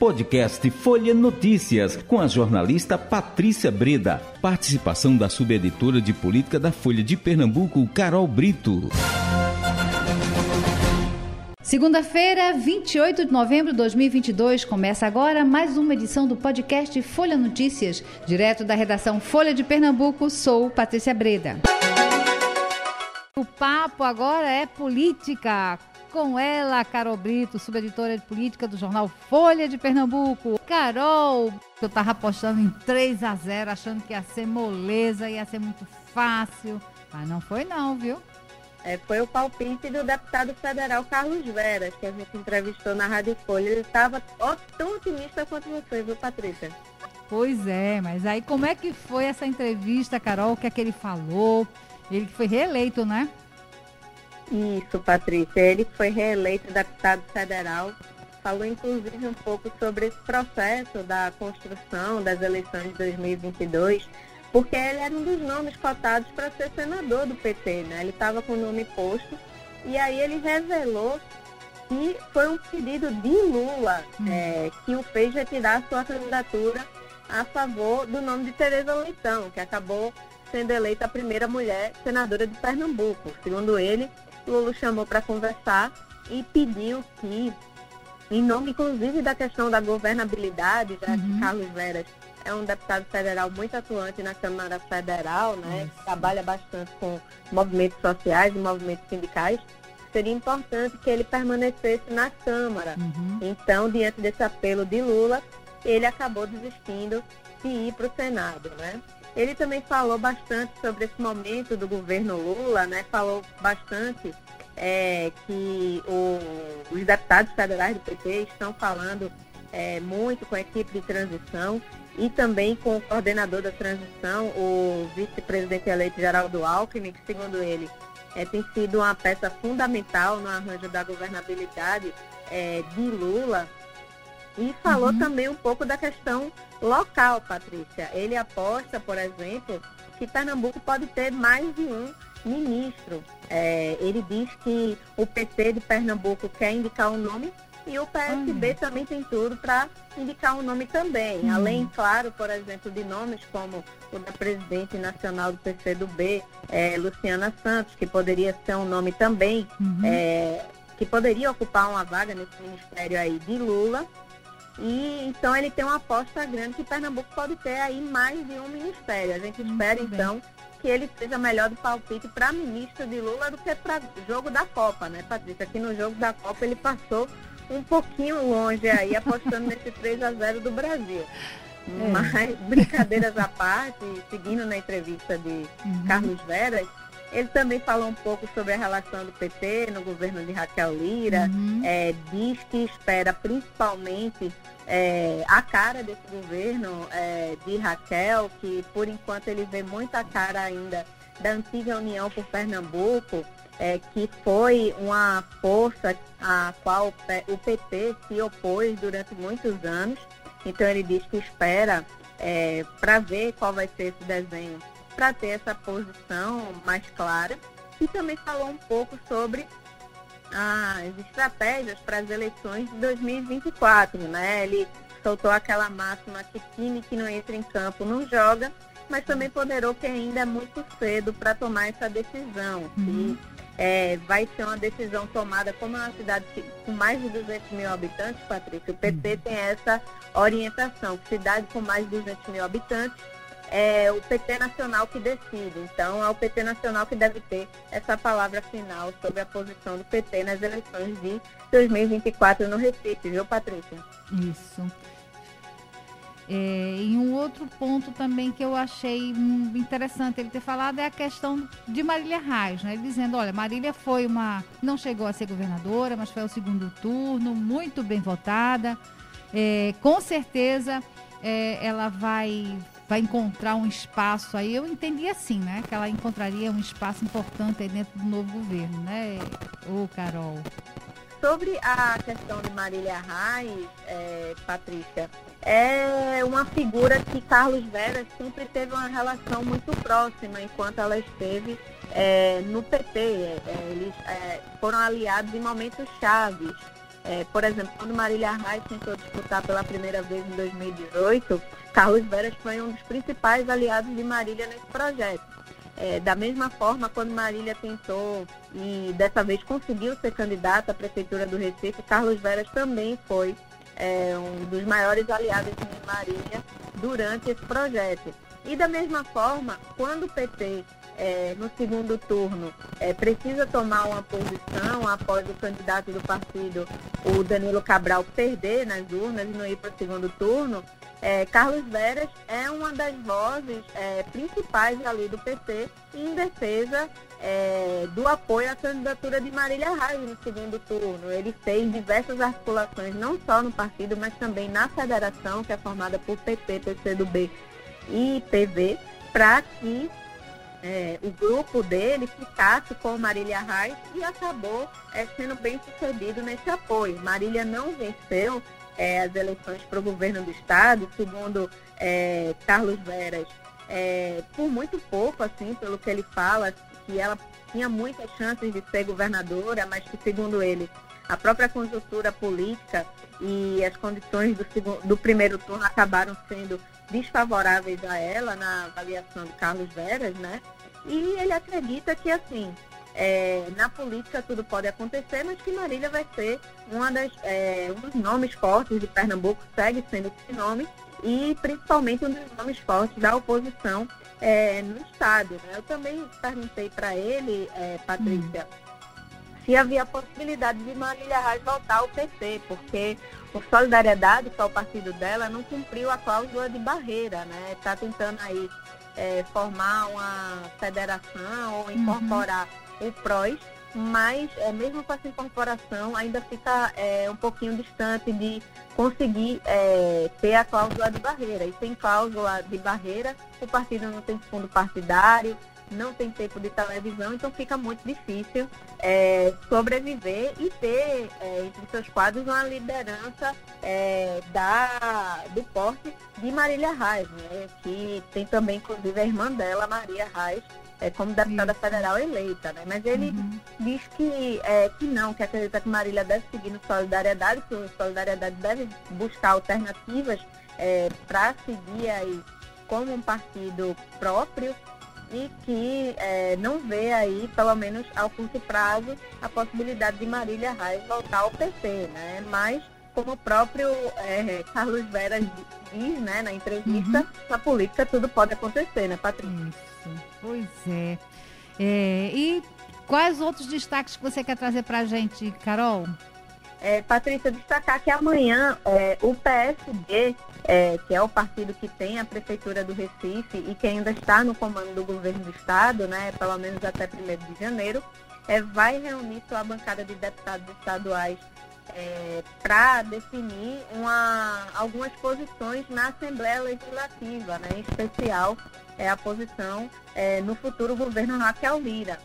Podcast Folha Notícias, com a jornalista Patrícia Breda. Participação da subeditora de política da Folha de Pernambuco, Carol Brito. Segunda-feira, 28 de novembro de 2022, começa agora mais uma edição do podcast Folha Notícias, direto da redação Folha de Pernambuco. Sou Patrícia Breda. O papo agora é política. Com ela, Carol Brito, subeditora de política do jornal Folha de Pernambuco. Carol, eu tava apostando em 3 a 0, achando que ia ser moleza, ia ser muito fácil. Mas não foi não, viu? É, foi o palpite do deputado federal Carlos Veras, que a gente entrevistou na Rádio Folha. Ele estava tão otimista quanto você, viu, Patrícia? Pois é, mas aí como é que foi essa entrevista, Carol? O que é que ele falou? Ele que foi reeleito, né? Isso, Patrícia. Ele foi reeleito deputado federal. Falou, inclusive, um pouco sobre esse processo da construção das eleições de 2022, porque ele era um dos nomes cotados para ser senador do PT, né? Ele estava com o nome posto. E aí ele revelou que foi um pedido de Lula hum. é, que o fez retirar sua candidatura a favor do nome de Tereza Leitão, que acabou sendo eleita a primeira mulher senadora de Pernambuco. Segundo ele, Lula chamou para conversar e pediu que, em nome inclusive da questão da governabilidade, já uhum. que Carlos Veras é um deputado federal muito atuante na Câmara Federal, né, que trabalha bastante com movimentos sociais e movimentos sindicais, seria importante que ele permanecesse na Câmara. Uhum. Então, diante desse apelo de Lula, ele acabou desistindo de ir para o Senado, né? Ele também falou bastante sobre esse momento do governo Lula, né? Falou bastante é, que o, os deputados federais do PT estão falando é, muito com a equipe de transição e também com o coordenador da transição, o vice-presidente eleito Geraldo Alckmin, que segundo ele é, tem sido uma peça fundamental no arranjo da governabilidade é, de Lula e falou uhum. também um pouco da questão local, Patrícia. Ele aposta, por exemplo, que Pernambuco pode ter mais de um ministro. É, ele diz que o PT de Pernambuco quer indicar um nome e o PSB uhum. também tem tudo para indicar um nome também. Uhum. Além, claro, por exemplo, de nomes como o da presidente nacional do PCdoB, é, Luciana Santos, que poderia ser um nome também, uhum. é, que poderia ocupar uma vaga nesse ministério aí de Lula. E então ele tem uma aposta grande que Pernambuco pode ter aí mais de um ministério. A gente espera então que ele seja melhor do palpite para ministro de Lula do que para jogo da Copa, né, Patrícia? Aqui no jogo da Copa ele passou um pouquinho longe aí, apostando nesse 3 a 0 do Brasil. É. Mas, brincadeiras à parte, seguindo na entrevista de uhum. Carlos Veras, ele também falou um pouco sobre a relação do PT no governo de Raquel Lira, uhum. é, diz que espera principalmente é, a cara desse governo é, de Raquel, que por enquanto ele vê muita cara ainda da antiga União por Pernambuco, é, que foi uma força a qual o PT se opôs durante muitos anos. Então ele diz que espera é, para ver qual vai ser esse desenho para ter essa posição mais clara. E também falou um pouco sobre as estratégias para as eleições de 2024, né? Ele soltou aquela máxima que time que não entra em campo não joga, mas também ponderou que ainda é muito cedo para tomar essa decisão. Uhum. é, vai ser uma decisão tomada como é uma cidade com mais de 200 mil habitantes, Patrícia, o PT uhum. tem essa orientação, cidade com mais de 200 mil habitantes é o PT Nacional que decide. Então, é o PT Nacional que deve ter essa palavra final sobre a posição do PT nas eleições de 2024 no Recife, viu, Patrícia? Isso. É, e um outro ponto também que eu achei interessante ele ter falado é a questão de Marília Reis, né? Ele dizendo, olha, Marília foi uma. não chegou a ser governadora, mas foi o segundo turno, muito bem votada. É, com certeza é, ela vai vai encontrar um espaço aí. Eu entendi assim, né? Que ela encontraria um espaço importante aí dentro do novo governo, né, ô Carol? Sobre a questão de Marília Reis, é, Patrícia, é uma figura que Carlos Veras sempre teve uma relação muito próxima enquanto ela esteve é, no PT. É, eles é, foram aliados em momentos chaves. É, por exemplo, quando Marília Reis tentou disputar pela primeira vez em 2018, Carlos Veras foi um dos principais aliados de Marília nesse projeto. É, da mesma forma, quando Marília tentou e dessa vez conseguiu ser candidata à Prefeitura do Recife, Carlos Veras também foi é, um dos maiores aliados de Marília durante esse projeto. E da mesma forma, quando o PT é, no segundo turno é, precisa tomar uma posição após o candidato do partido, o Danilo Cabral, perder nas urnas e não ir para o segundo turno, é, Carlos Veras é uma das vozes é, principais ali do PT em defesa é, do apoio à candidatura de Marília Reis no segundo turno. Ele fez diversas articulações, não só no partido, mas também na federação, que é formada por PT, PCdoB e PV, para que é, o grupo dele ficasse com Marília Reis e acabou é, sendo bem sucedido nesse apoio. Marília não venceu é, as eleições para o governo do estado, segundo é, Carlos Veras, é, por muito pouco, assim, pelo que ele fala, que ela tinha muitas chances de ser governadora, mas que, segundo ele, a própria conjuntura política e as condições do, segundo, do primeiro turno acabaram sendo desfavoráveis a ela na avaliação de Carlos Veras, né? E ele acredita que, assim, é, na política tudo pode acontecer, mas que Marília vai ser uma das, é, um dos nomes fortes de Pernambuco, segue sendo esse nome, e principalmente um dos nomes fortes da oposição é, no Estado. Né? Eu também perguntei para ele, é, Patrícia, hum. Se havia possibilidade de Marília Reis voltar ao PT, porque o Solidariedade, que é o partido dela, não cumpriu a cláusula de barreira, né? Está tentando aí é, formar uma federação ou incorporar uhum. o PROS, mas é, mesmo com essa incorporação ainda fica é, um pouquinho distante de conseguir é, ter a cláusula de barreira. E sem cláusula de barreira, o partido não tem fundo partidário, não tem tempo de televisão, então fica muito difícil é, sobreviver e ter é, entre seus quadros uma liderança é, da, do porte de Marília Reis, né, que tem também, inclusive, a irmã dela, Maria Reis, é, como deputada Isso. federal eleita. Né? Mas ele uhum. diz que, é, que não, que acredita que Marília deve seguir no Solidariedade, que o Solidariedade deve buscar alternativas é, para seguir aí como um partido próprio e que é, não vê aí, pelo menos ao curto prazo, a possibilidade de Marília Reis voltar ao PT, né? Mas, como o próprio é, Carlos Veras diz né, na entrevista, uhum. na política tudo pode acontecer, né, Patrícia? Isso, pois é. é. E quais outros destaques que você quer trazer para a gente, Carol? É, Patrícia, destacar que amanhã é, o PSD, é, que é o partido que tem a Prefeitura do Recife e que ainda está no comando do governo do Estado, né, pelo menos até 1 de janeiro, é, vai reunir sua bancada de deputados estaduais é, para definir uma, algumas posições na Assembleia Legislativa, né, em especial é, a posição no futuro governo Raquel Lira.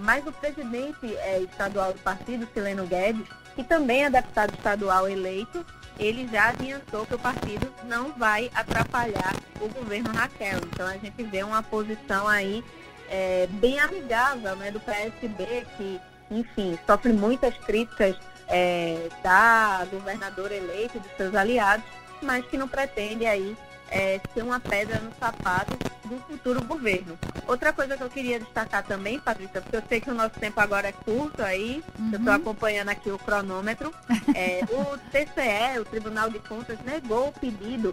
Mas o presidente estadual do partido, Sileno Guedes, que também é deputado estadual eleito, ele já adiantou que o partido não vai atrapalhar o governo Raquel. Então a gente vê uma posição aí é, bem amigável né, do PSB, que, enfim, sofre muitas críticas é, da governadora eleita e dos seus aliados, mas que não pretende aí é, ser uma pedra no sapato do futuro governo. Outra coisa que eu queria destacar também, Patrícia, porque eu sei que o nosso tempo agora é curto aí, uhum. eu estou acompanhando aqui o cronômetro, é, o TCE, o Tribunal de Contas, negou o pedido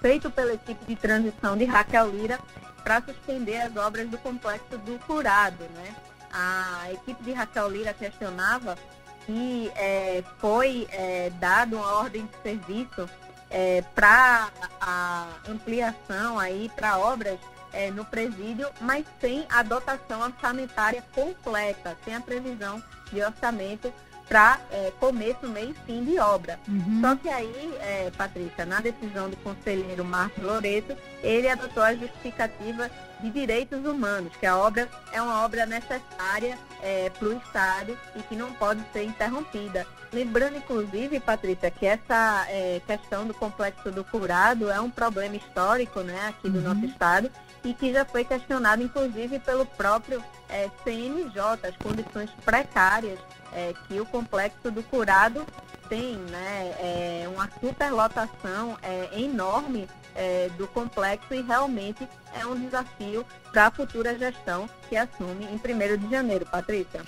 feito pela equipe de transição de Raquel Lira para suspender as obras do complexo do Curado. Né? A equipe de Raquel Lira questionava que é, foi é, dado uma ordem de serviço é, para a ampliação aí para obras é, no presídio, mas sem a dotação orçamentária completa, sem a previsão de orçamento para é, começo, meio e fim de obra. Uhum. Só que aí, é, Patrícia, na decisão do conselheiro Marcos Loreto, ele adotou a justificativa de direitos humanos, que a obra é uma obra necessária é, para o Estado e que não pode ser interrompida. Lembrando, inclusive, Patrícia, que essa é, questão do complexo do curado é um problema histórico né, aqui do uhum. nosso Estado e que já foi questionado, inclusive, pelo próprio é, CNJ, as condições precárias é, que o complexo do Curado tem né, é, uma superlotação é, enorme é, do complexo e realmente é um desafio para a futura gestão que assume em 1 de janeiro. Patrícia.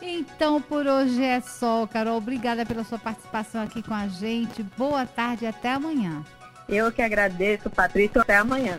Então, por hoje é só, Carol. Obrigada pela sua participação aqui com a gente. Boa tarde e até amanhã. Eu que agradeço, Patrícia. Até amanhã.